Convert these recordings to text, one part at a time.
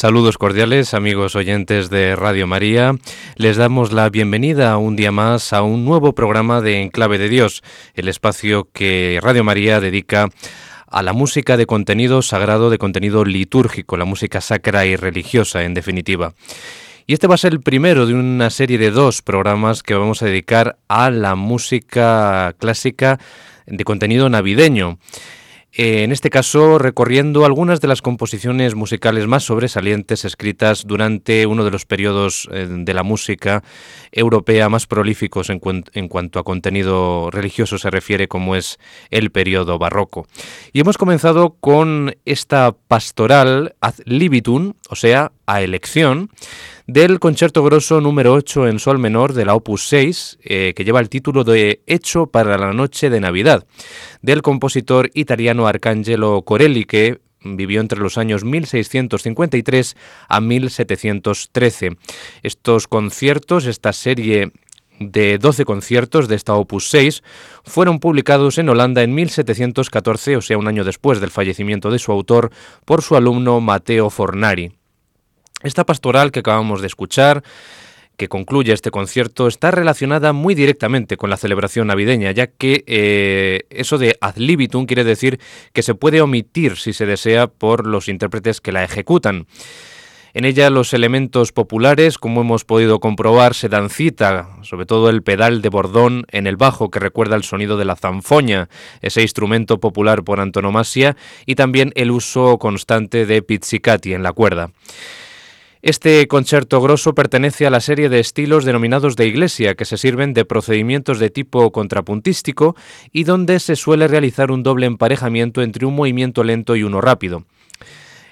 Saludos cordiales amigos oyentes de Radio María. Les damos la bienvenida un día más a un nuevo programa de Enclave de Dios, el espacio que Radio María dedica a la música de contenido sagrado, de contenido litúrgico, la música sacra y religiosa en definitiva. Y este va a ser el primero de una serie de dos programas que vamos a dedicar a la música clásica de contenido navideño. Eh, en este caso recorriendo algunas de las composiciones musicales más sobresalientes escritas durante uno de los periodos eh, de la música europea más prolíficos en, cuanto a contenido religioso se refiere, como es el periodo barroco. Y hemos comenzado con esta pastoral ad libitum, o sea, a elección, del concierto grosso número 8 en sol menor de la opus 6, eh, que lleva el título de Hecho para la noche de Navidad, del compositor italiano Arcangelo Corelli, que vivió entre los años 1653 a 1713. Estos conciertos, esta serie de 12 conciertos de esta Opus 6 fueron publicados en Holanda en 1714, o sea, un año después del fallecimiento de su autor, por su alumno Matteo Fornari. Esta pastoral que acabamos de escuchar, que concluye este concierto, está relacionada muy directamente con la celebración navideña, ya que eh, eso de ad libitum quiere decir que se puede omitir, si se desea, por los intérpretes que la ejecutan. En ella los elementos populares, como hemos podido comprobar, se dan cita, sobre todo el pedal de bordón en el bajo que recuerda el sonido de la zanfoña, ese instrumento popular por antonomasia, y también el uso constante de pizzicati en la cuerda. Este concierto grosso pertenece a la serie de estilos denominados de iglesia, que se sirven de procedimientos de tipo contrapuntístico y donde se suele realizar un doble emparejamiento entre un movimiento lento y uno rápido.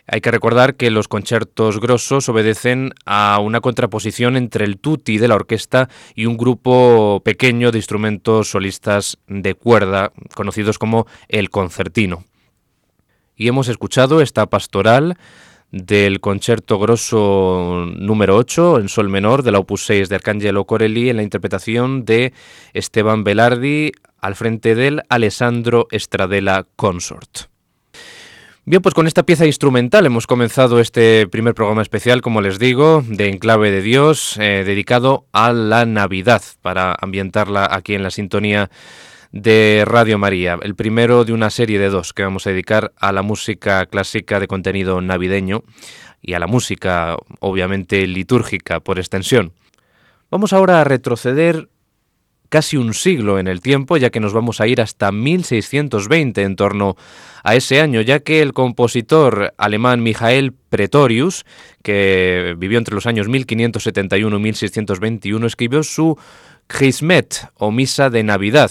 Hay que recordar que los conciertos grosos obedecen a una contraposición entre el tutti de la orquesta y un grupo pequeño de instrumentos solistas de cuerda, conocidos como el concertino. Y hemos escuchado esta pastoral del concierto grosso número 8 en sol menor de la opus 6 de Arcangelo Corelli en la interpretación de Esteban Velardi al frente del Alessandro Stradella Consort. Bien, pues con esta pieza instrumental hemos comenzado este primer programa especial, como les digo, de Enclave de Dios, eh, dedicado a la Navidad, para ambientarla aquí en la sintonía de Radio María, el primero de una serie de dos que vamos a dedicar a la música clásica de contenido navideño y a la música obviamente litúrgica por extensión. Vamos ahora a retroceder casi un siglo en el tiempo, ya que nos vamos a ir hasta 1620 en torno a ese año, ya que el compositor alemán Michael Pretorius, que vivió entre los años 1571 y 1621, escribió su Chrismet o Misa de Navidad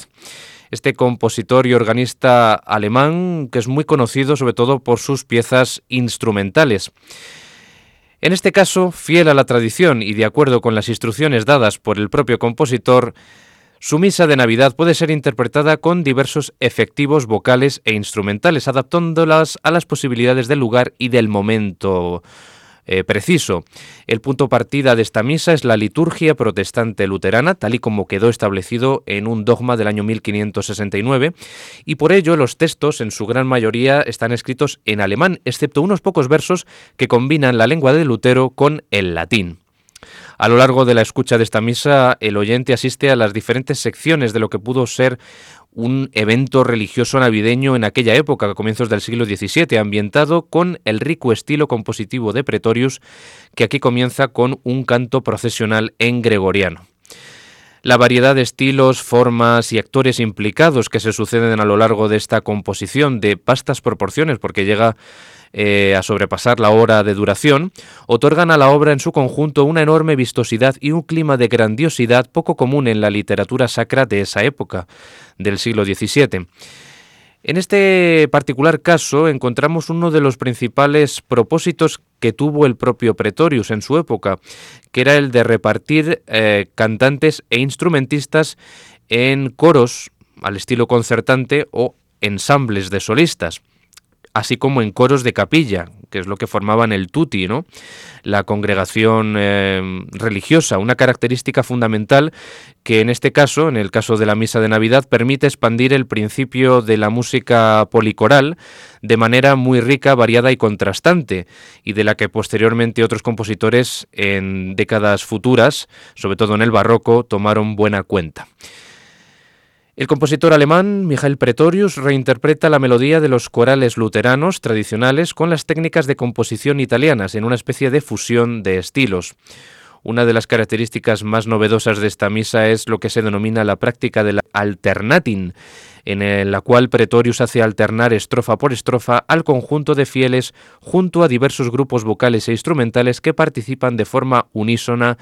este compositor y organista alemán que es muy conocido sobre todo por sus piezas instrumentales. En este caso, fiel a la tradición y de acuerdo con las instrucciones dadas por el propio compositor, su misa de Navidad puede ser interpretada con diversos efectivos vocales e instrumentales, adaptándolas a las posibilidades del lugar y del momento eh, preciso. El punto partida de esta misa es la liturgia protestante luterana, tal y como quedó establecido en un dogma del año 1569, y por ello los textos en su gran mayoría están escritos en alemán, excepto unos pocos versos que combinan la lengua de Lutero con el latín. A lo largo de la escucha de esta misa, el oyente asiste a las diferentes secciones de lo que pudo ser un evento religioso navideño en aquella época, a comienzos del siglo XVII, ambientado con el rico estilo compositivo de Pretorius, que aquí comienza con un canto procesional en gregoriano. La variedad de estilos, formas y actores implicados que se suceden a lo largo de esta composición de vastas proporciones, porque llega eh, a sobrepasar la hora de duración, otorgan a la obra en su conjunto una enorme vistosidad y un clima de grandiosidad poco común en la literatura sacra de esa época, del siglo XVII. En este particular caso encontramos uno de los principales propósitos que tuvo el propio Pretorius en su época, que era el de repartir eh, cantantes e instrumentistas en coros al estilo concertante o ensambles de solistas. Así como en coros de capilla, que es lo que formaban el tuti, ¿no? la congregación eh, religiosa, una característica fundamental que en este caso, en el caso de la misa de Navidad, permite expandir el principio de la música policoral de manera muy rica, variada y contrastante, y de la que posteriormente otros compositores en décadas futuras, sobre todo en el barroco, tomaron buena cuenta. El compositor alemán Michael Pretorius reinterpreta la melodía de los corales luteranos tradicionales con las técnicas de composición italianas en una especie de fusión de estilos. Una de las características más novedosas de esta misa es lo que se denomina la práctica del alternatin, en la cual Pretorius hace alternar estrofa por estrofa al conjunto de fieles junto a diversos grupos vocales e instrumentales que participan de forma unísona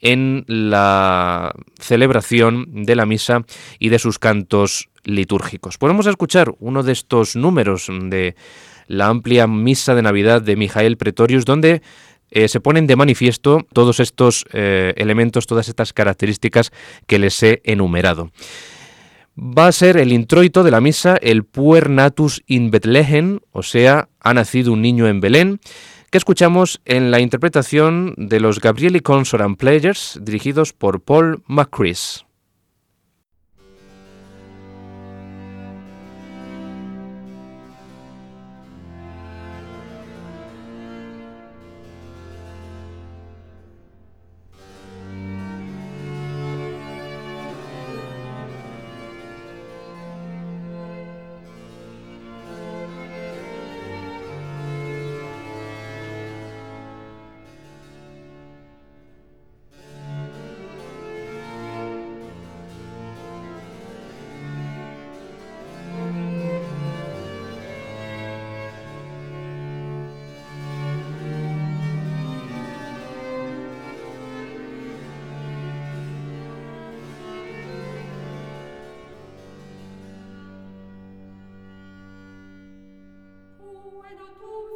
en la celebración de la misa y de sus cantos litúrgicos. Podemos escuchar uno de estos números de la amplia misa de Navidad de Mijael Pretorius, donde eh, se ponen de manifiesto todos estos eh, elementos, todas estas características que les he enumerado va a ser el introito de la misa, el Puer Natus in Bethlehem, o sea, ha nacido un niño en Belén, que escuchamos en la interpretación de los Gabrieli Consonant Players dirigidos por Paul McCris. tu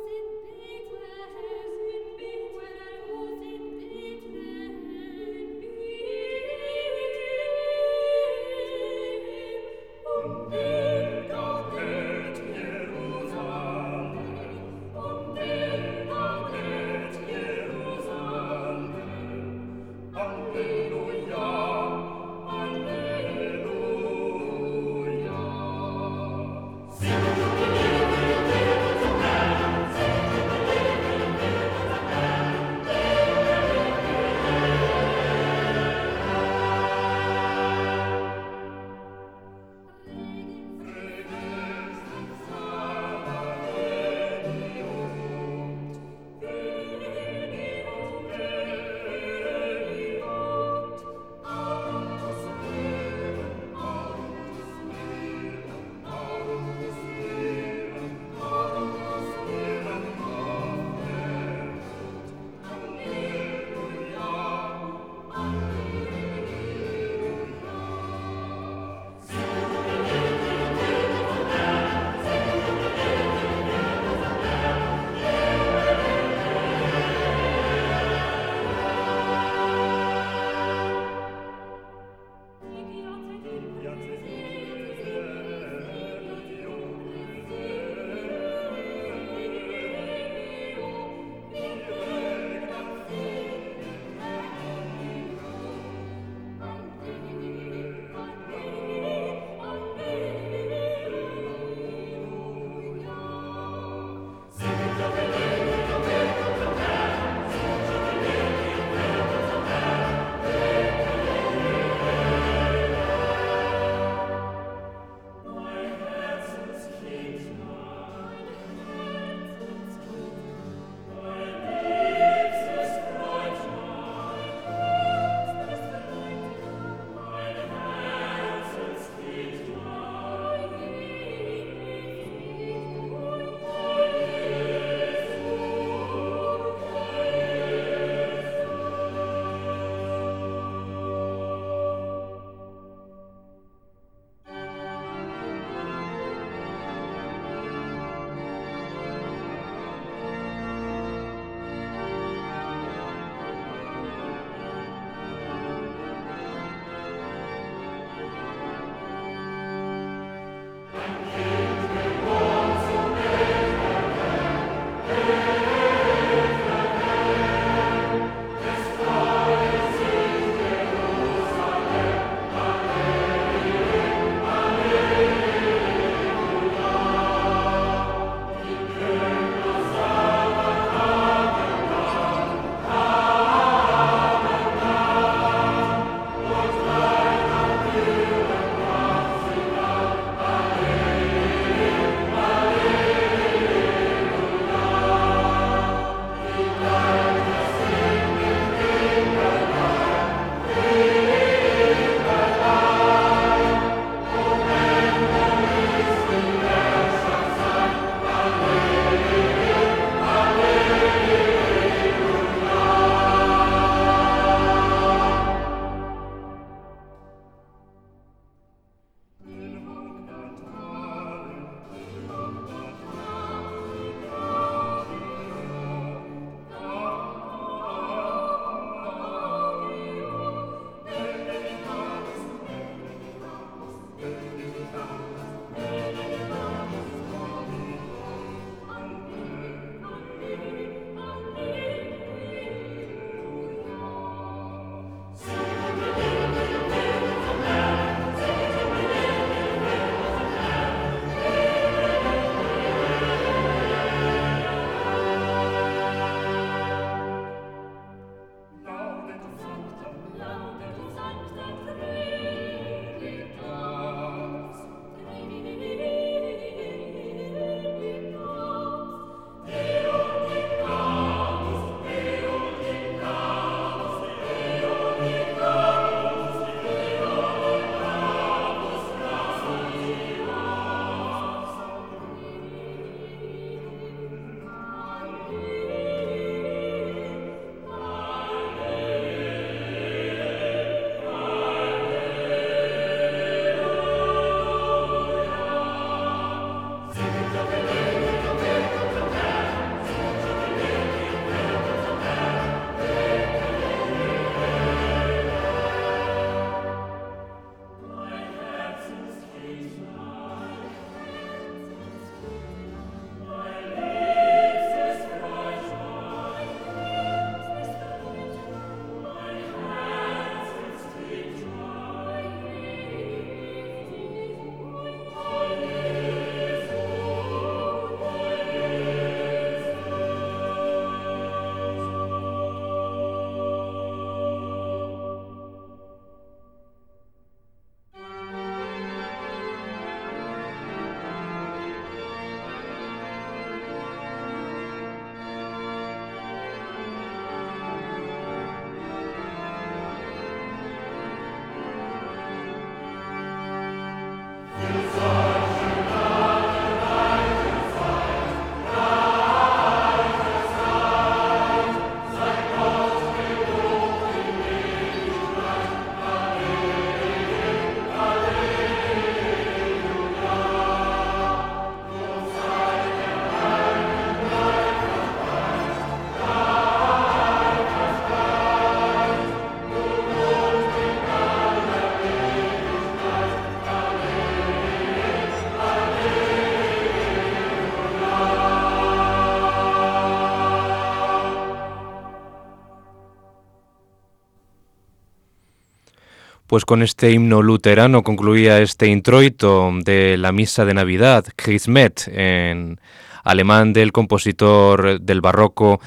Pues con este himno luterano concluía este introito de la misa de Navidad, Christmet, en alemán del compositor del barroco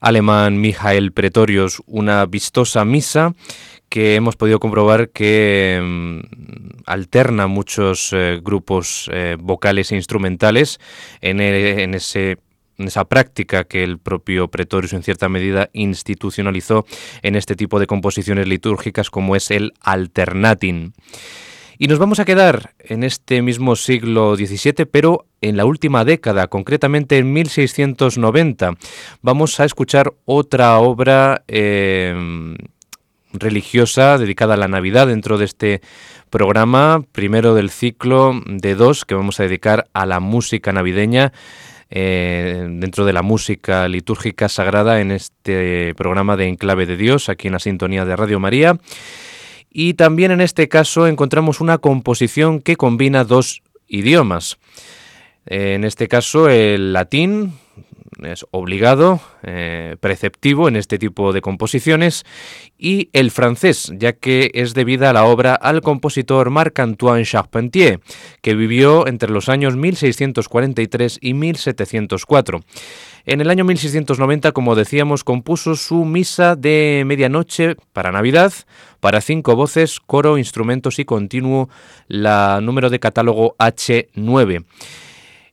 alemán Michael Pretorius, una vistosa misa que hemos podido comprobar que mm, alterna muchos eh, grupos eh, vocales e instrumentales en, e, en ese esa práctica que el propio Pretorius en cierta medida institucionalizó en este tipo de composiciones litúrgicas como es el alternatin. Y nos vamos a quedar en este mismo siglo XVII, pero en la última década, concretamente en 1690. Vamos a escuchar otra obra eh, religiosa dedicada a la Navidad dentro de este programa, primero del ciclo de dos que vamos a dedicar a la música navideña eh, dentro de la música litúrgica sagrada en este programa de Enclave de Dios, aquí en la sintonía de Radio María. Y también en este caso encontramos una composición que combina dos idiomas. En este caso el latín, es obligado, eh, preceptivo en este tipo de composiciones, y el francés, ya que es debida a la obra al compositor Marc-Antoine Charpentier, que vivió entre los años 1643 y 1704. En el año 1690, como decíamos, compuso su misa de medianoche para Navidad, para cinco voces, coro, instrumentos y continuo, la número de catálogo H9.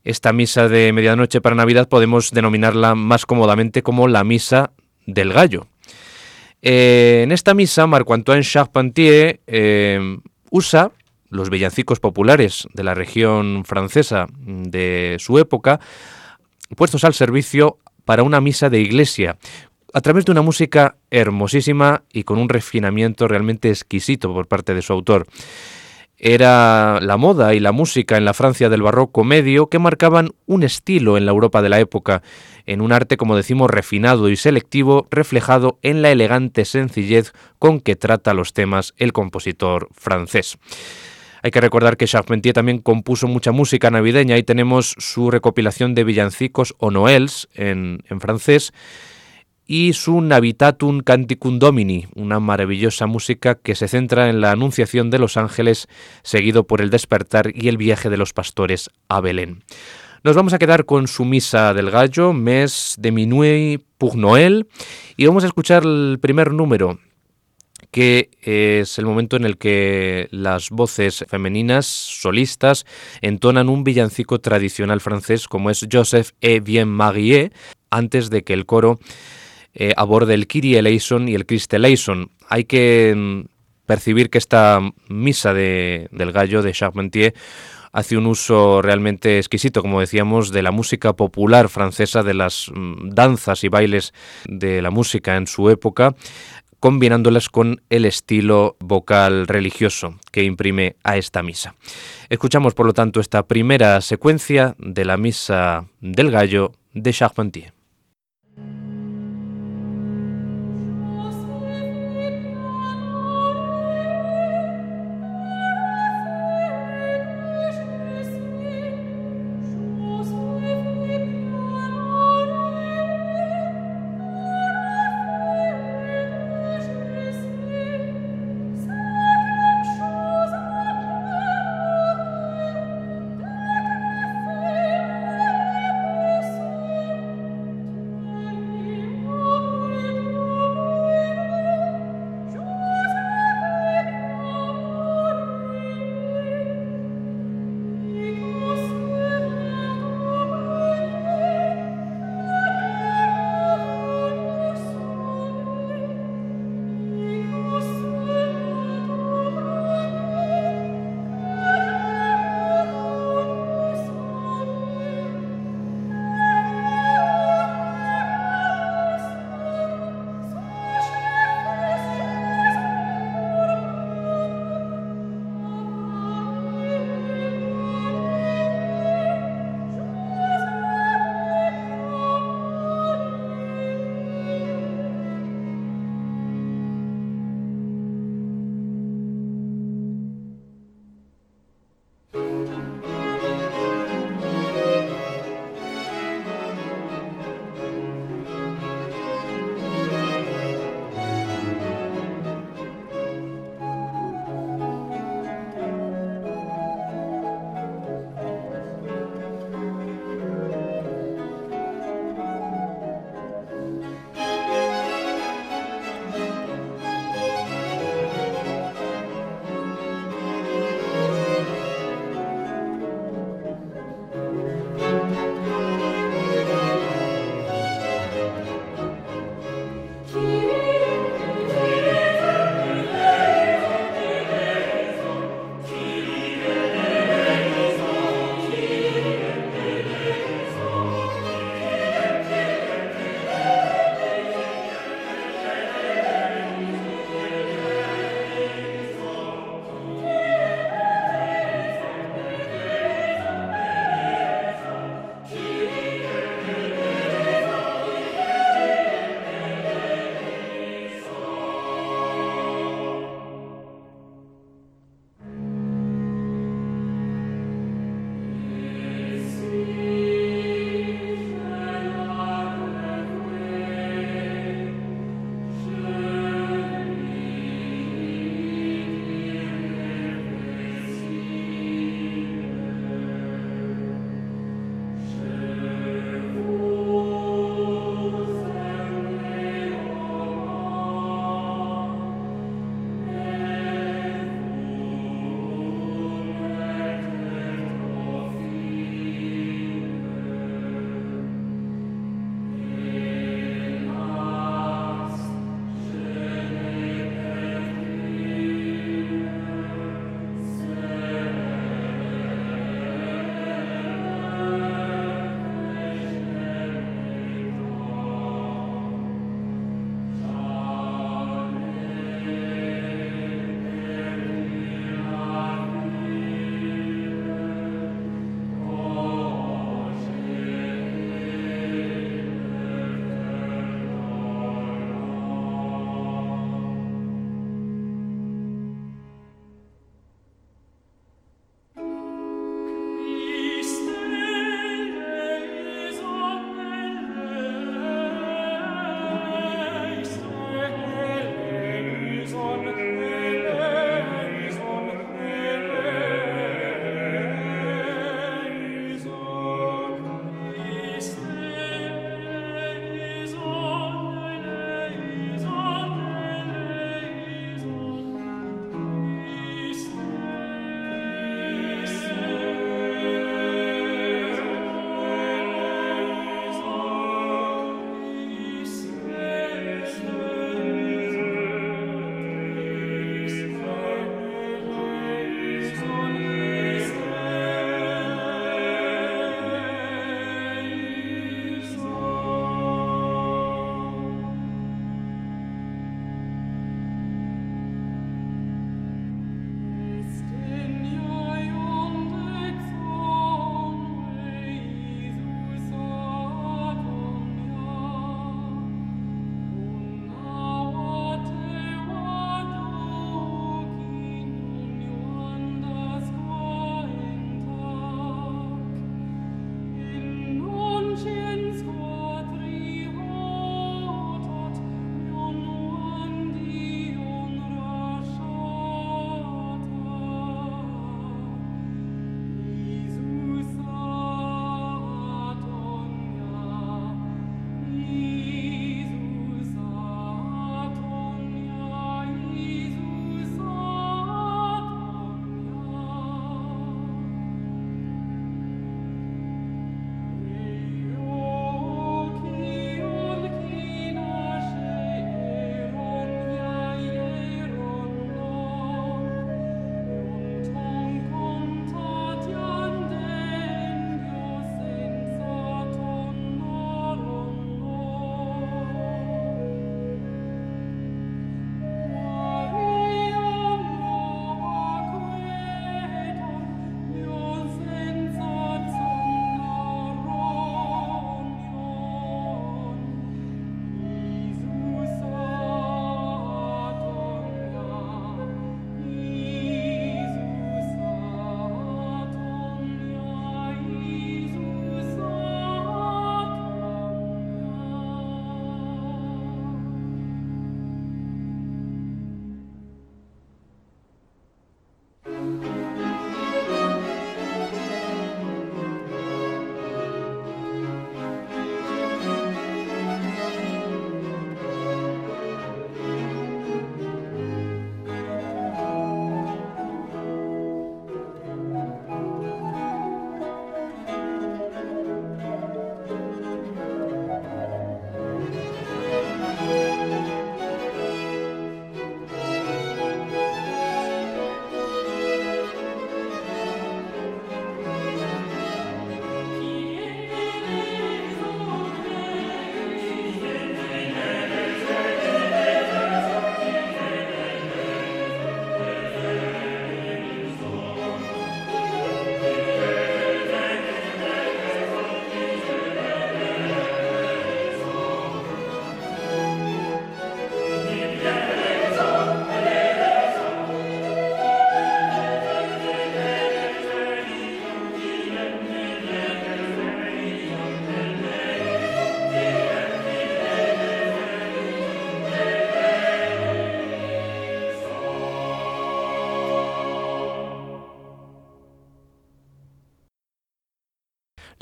Esta misa de medianoche para Navidad podemos denominarla más cómodamente como la misa del gallo. Eh, en esta misa, Marc-Antoine Charpentier eh, usa los villancicos populares de la región francesa de su época, puestos al servicio para una misa de iglesia, a través de una música hermosísima y con un refinamiento realmente exquisito por parte de su autor era la moda y la música en la Francia del barroco medio que marcaban un estilo en la Europa de la época, en un arte, como decimos, refinado y selectivo, reflejado en la elegante sencillez con que trata los temas el compositor francés. Hay que recordar que Charpentier también compuso mucha música navideña y tenemos su recopilación de villancicos o noels en, en francés, y su Navitatum Canticum Domini, una maravillosa música que se centra en la anunciación de los ángeles, seguido por el despertar y el viaje de los pastores a Belén. Nos vamos a quedar con su Misa del Gallo, Mes de Minuit pour Noël, y vamos a escuchar el primer número, que es el momento en el que las voces femeninas solistas entonan un villancico tradicional francés como es Joseph et bien Marie, antes de que el coro eh, aborde el Kyrie eleison y el Christ eleison. Hay que mm, percibir que esta misa de, del gallo de Charpentier hace un uso realmente exquisito, como decíamos, de la música popular francesa, de las mm, danzas y bailes de la música en su época, combinándolas con el estilo vocal religioso que imprime a esta misa. Escuchamos, por lo tanto, esta primera secuencia de la misa del gallo de Charpentier.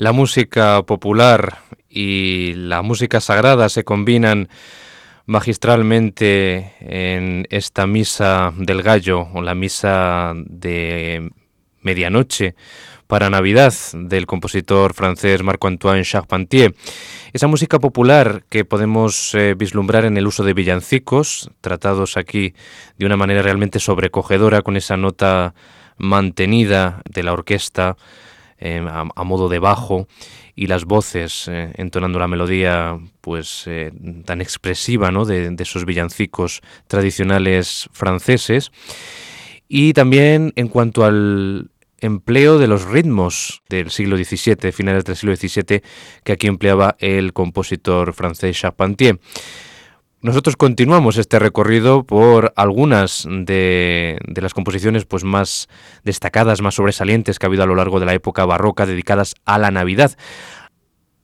La música popular y la música sagrada se combinan magistralmente en esta misa del gallo o la misa de medianoche para Navidad del compositor francés Marc-Antoine Charpentier. Esa música popular que podemos eh, vislumbrar en el uso de villancicos, tratados aquí de una manera realmente sobrecogedora con esa nota mantenida de la orquesta eh, a, modo de bajo y las voces eh, entonando la melodía pues eh, tan expresiva ¿no? de, esos villancicos tradicionales franceses y también en cuanto al empleo de los ritmos del siglo XVII, finales del siglo XVII, que aquí empleaba el compositor francés Charpentier. Nosotros continuamos este recorrido por algunas de, las composiciones pues, más destacadas, más sobresalientes que ha habido a lo largo de la época barroca dedicadas a la Navidad.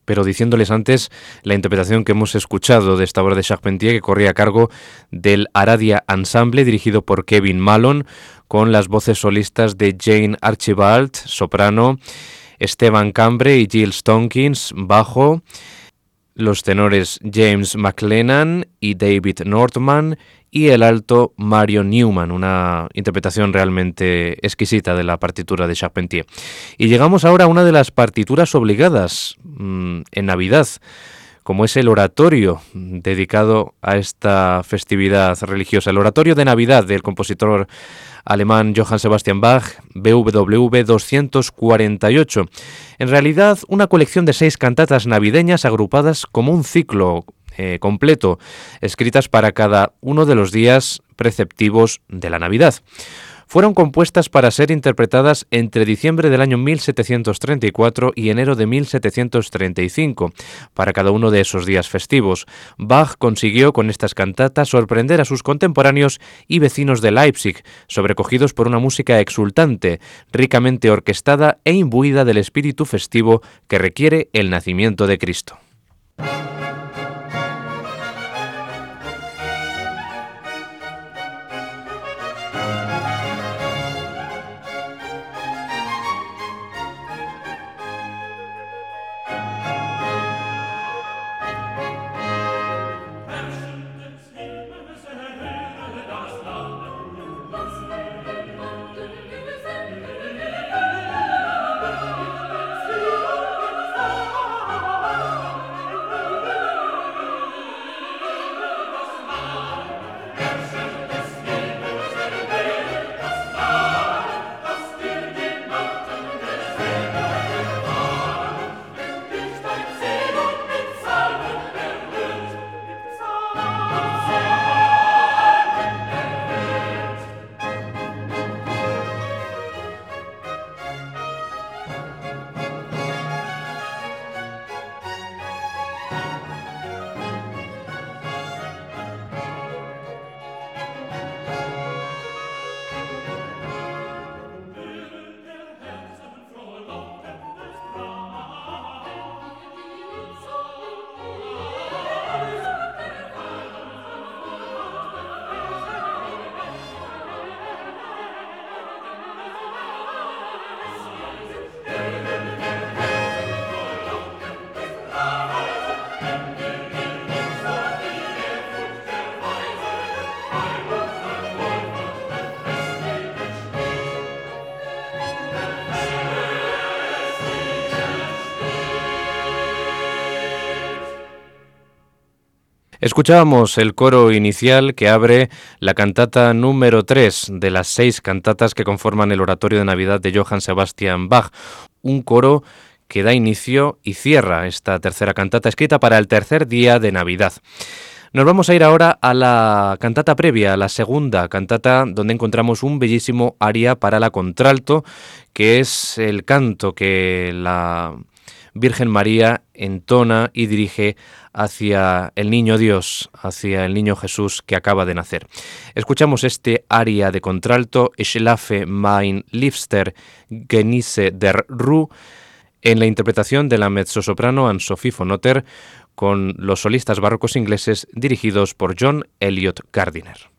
Pero diciéndoles antes la interpretación que hemos escuchado de esta obra de Charpentier que corría a cargo del Aradia Ensemble dirigido por Kevin Malone con las voces solistas de Jane Archibald, soprano, Esteban Cambre y Jill Stonkins, bajo, los tenores James McLennan y David Northman y el alto Mario Newman, una interpretación realmente exquisita de la partitura de Charpentier. Y llegamos ahora a una de las partituras obligadas mm, en Navidad, como es el oratorio dedicado a esta festividad religiosa, el oratorio de Navidad del compositor alemán Johann Sebastian Bach, BWV 248. En realidad, una colección de seis cantatas navideñas agrupadas como un ciclo eh, completo, escritas para cada uno de los días preceptivos de la Navidad fueron compuestas para ser interpretadas entre diciembre del año 1734 y enero de 1735, para cada uno de esos días festivos. Bach consiguió con estas cantatas sorprender a sus contemporáneos y vecinos de Leipzig, sobrecogidos por una música exultante, ricamente orquestada e imbuida del espíritu festivo que requiere el nacimiento de Cristo. Escuchábamos el coro inicial que abre la cantata número 3 de las seis cantatas que conforman el oratorio de Navidad de Johann Sebastian Bach, un coro que da inicio y cierra esta tercera cantata escrita para el tercer día de Navidad. Nos vamos a ir ahora a la cantata previa, a la segunda cantata, donde encontramos un bellísimo aria para la contralto, que es el canto que la Virgen María entona y dirige hacia el niño Dios, hacia el niño Jesús que acaba de nacer. Escuchamos este aria de contralto, Schlafe mein Liebster Genieße der Ruhe, en la interpretación de la mezzosoprano Anne-Sophie von Otter con los solistas barrocos ingleses dirigidos por John Elliot Gardiner.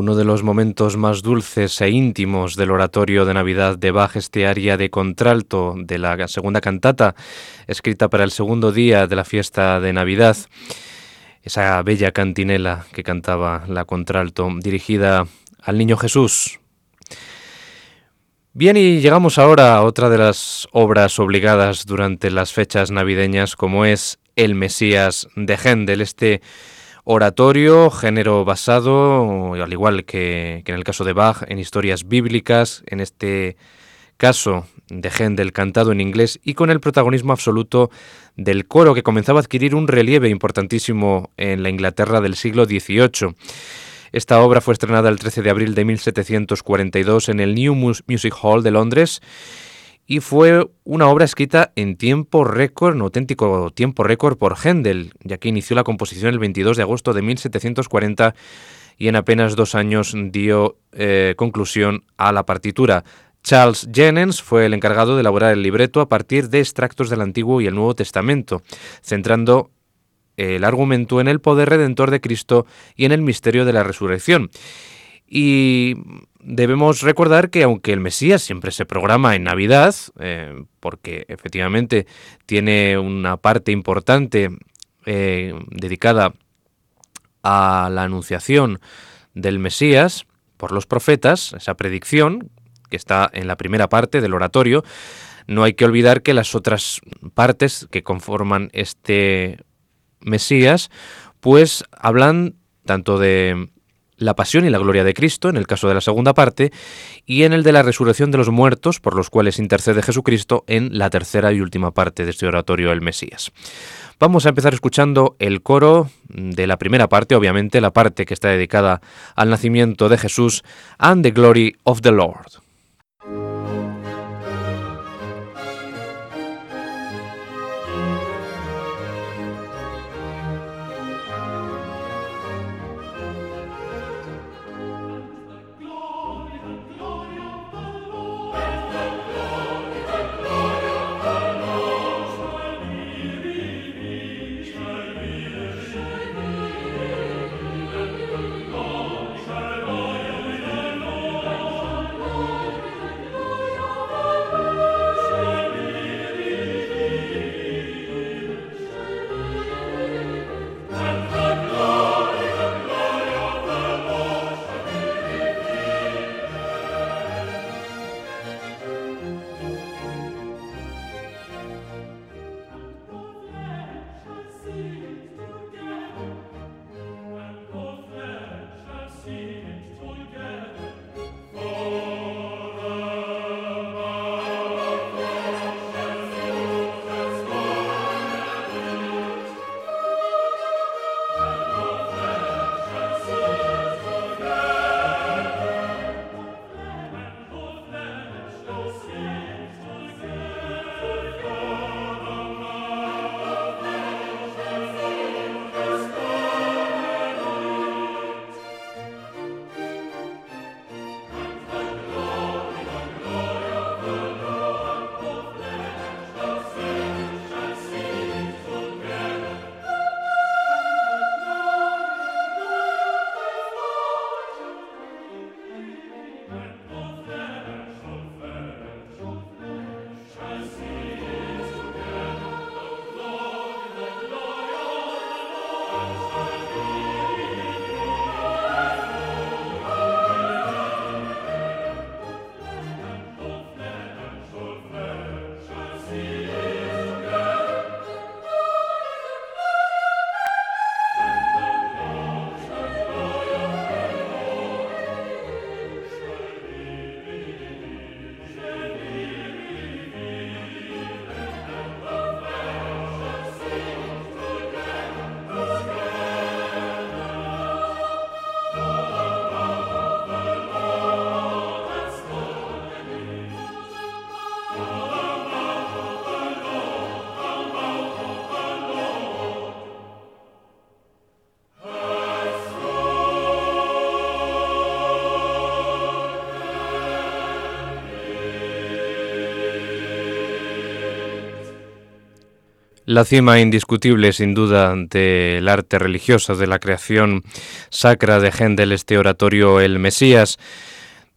Uno de los momentos más dulces e íntimos del oratorio de Navidad de Bach, este aria de contralto de la segunda cantata, escrita para el segundo día de la fiesta de Navidad. Esa bella cantinela que cantaba la contralto, dirigida al niño Jesús. Bien, y llegamos ahora a otra de las obras obligadas durante las fechas navideñas, como es El Mesías de Händel, este oratorio, género basado, al igual que, en el caso de Bach, en historias bíblicas, en este caso de Händel cantado en inglés y con el protagonismo absoluto del coro que comenzaba a adquirir un relieve importantísimo en la Inglaterra del siglo XVIII. Esta obra fue estrenada el 13 de abril de 1742 en el New Music Hall de Londres y fue una obra escrita en tiempo récord, un auténtico tiempo récord por Händel, ya que inició la composición el 22 de agosto de 1740 y en apenas dos años dio eh, conclusión a la partitura. Charles Jennens fue el encargado de elaborar el libreto a partir de extractos del Antiguo y el Nuevo Testamento, centrando el argumento en el poder redentor de Cristo y en el misterio de la resurrección. Y debemos recordar que aunque el Mesías siempre se programa en Navidad, eh, porque efectivamente tiene una parte importante eh, dedicada a la anunciación del Mesías por los profetas, esa predicción que está en la primera parte del oratorio, no hay que olvidar que las otras partes que conforman este Mesías, pues hablan tanto de la pasión y la gloria de Cristo, en el caso de la segunda parte, y en el de la resurrección de los muertos, por los cuales intercede Jesucristo en la tercera y última parte de este oratorio, el Mesías. Vamos a empezar escuchando el coro de la primera parte, obviamente la parte que está dedicada al nacimiento de Jesús, and the glory of the Lord. La cima indiscutible, sin duda, del arte religioso, de la creación sacra de Händel, este oratorio El Mesías,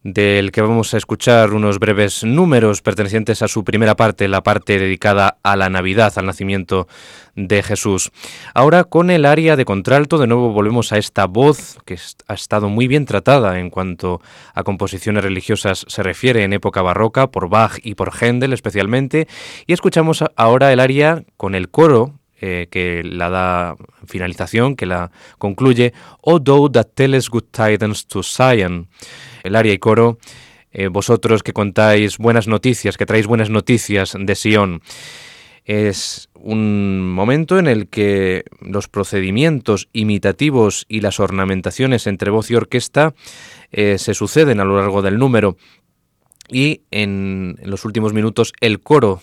del que vamos a escuchar unos breves números pertenecientes a su primera parte, la parte dedicada a la Navidad, al nacimiento de Jesús. Ahora con el área de contralto, de nuevo volvemos a esta voz que ha estado muy bien tratada en cuanto a composiciones religiosas se refiere en época barroca, por Bach y por Händel especialmente, y escuchamos ahora el área con el coro eh, que la da finalización, que la concluye, O thou that tellest good tidings to Zion. El área y coro, eh, vosotros que contáis buenas noticias, que traéis buenas noticias de Sion. Es un momento en el que los procedimientos imitativos y las ornamentaciones entre voz y orquesta eh, se suceden a lo largo del número y en, los últimos minutos el coro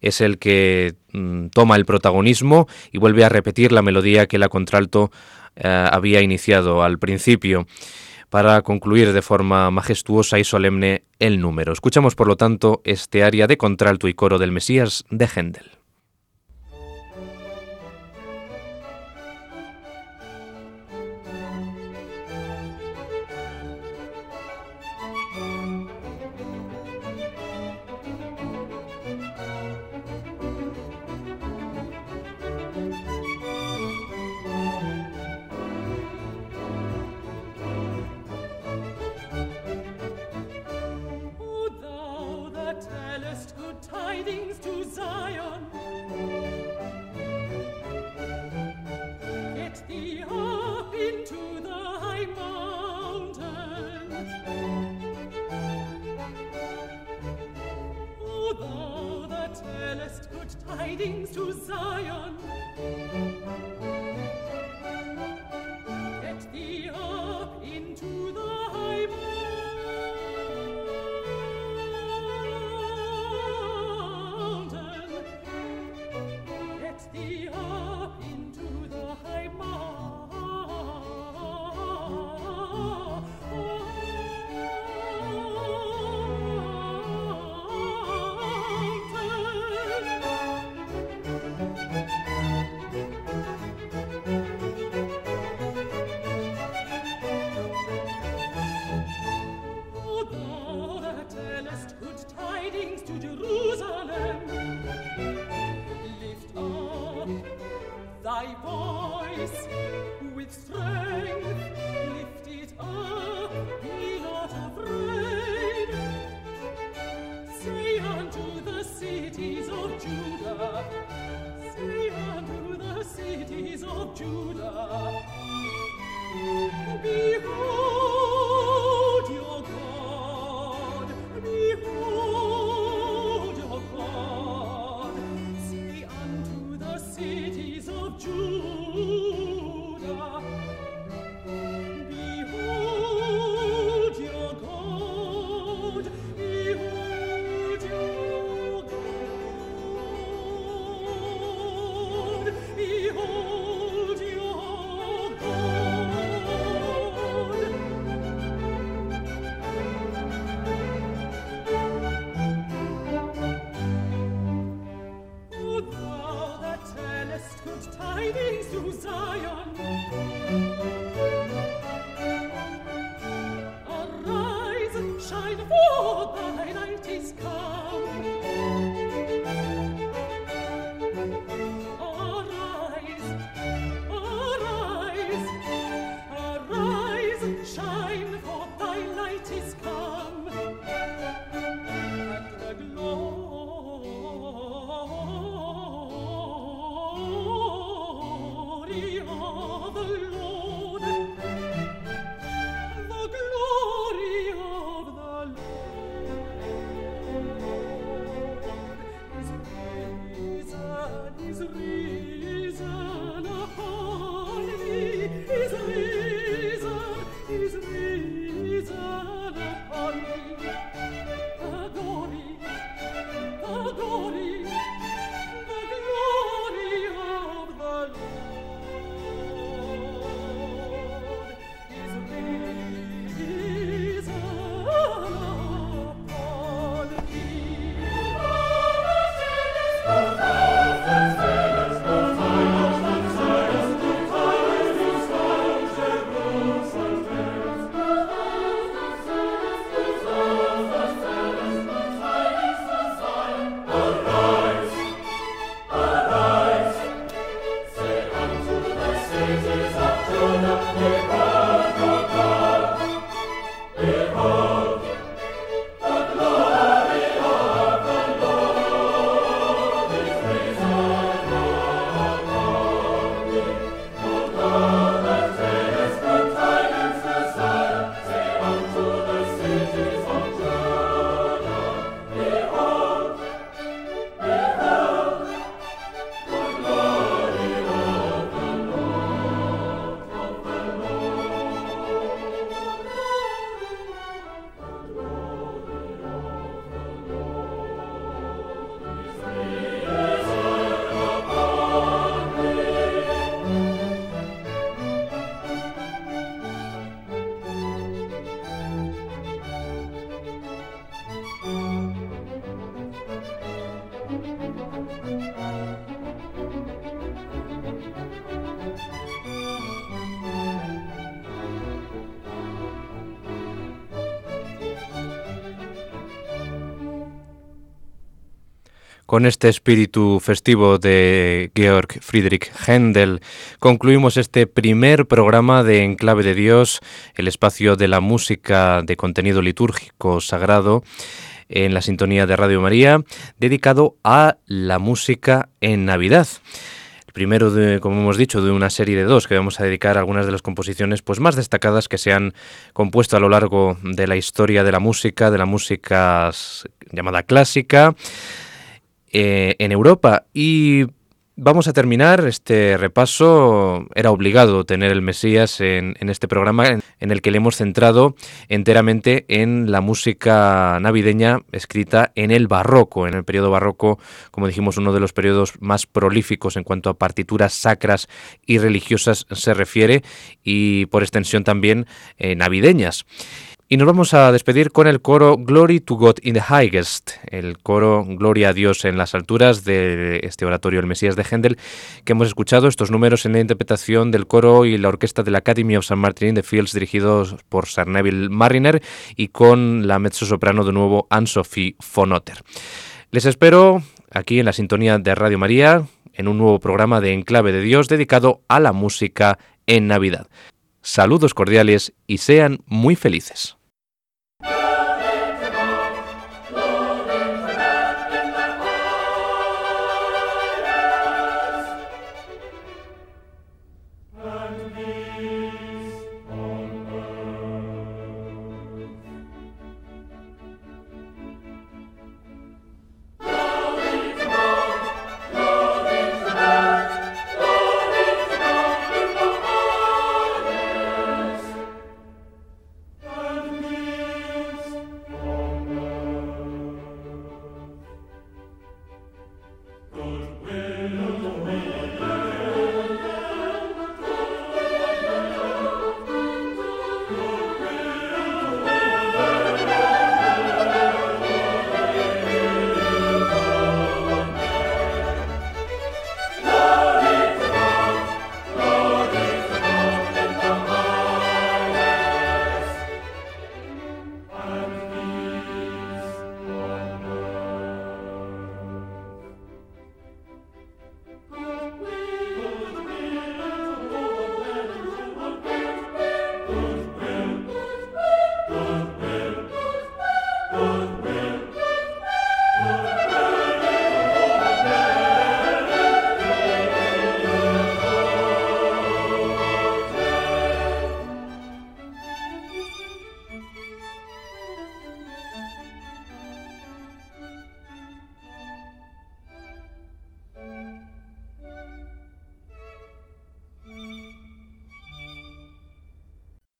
es el que mm, toma el protagonismo y vuelve a repetir la melodía que la contralto eh, había iniciado al principio para concluir de forma majestuosa y solemne el número. Escuchamos por lo tanto este aria de contralto y coro del Mesías de Händel. Con este espíritu festivo de Georg Friedrich Händel concluimos este primer programa de Enclave de Dios, el espacio de la música de contenido litúrgico sagrado en la sintonía de Radio María, dedicado a la música en Navidad primero, como hemos dicho, de una serie de dos que vamos a dedicar a algunas de las composiciones pues, más destacadas que se han compuesto a lo largo de la historia de la música, de la música llamada clásica. Eh, en Europa y Vamos a terminar este repaso. Era obligado tener el Mesías en, este programa en, el que le hemos centrado enteramente en la música navideña escrita en el barroco, en el periodo barroco, como dijimos, uno de los periodos más prolíficos en cuanto a partituras sacras y religiosas se refiere y por extensión también eh, navideñas. Y nos vamos a despedir con el coro Glory to God in the Highest, el coro Gloria a Dios en las alturas de este oratorio El Mesías de Händel, que hemos escuchado estos números en la interpretación del coro y la orquesta de la Academy of St. Martin in the Fields dirigidos por Sir Neville Mariner y con la mezzo-soprano de nuevo Anne-Sophie von Otter. Les espero aquí en la sintonía de Radio María en un nuevo programa de Enclave de Dios dedicado a la música en Navidad. Saludos cordiales y sean muy felices.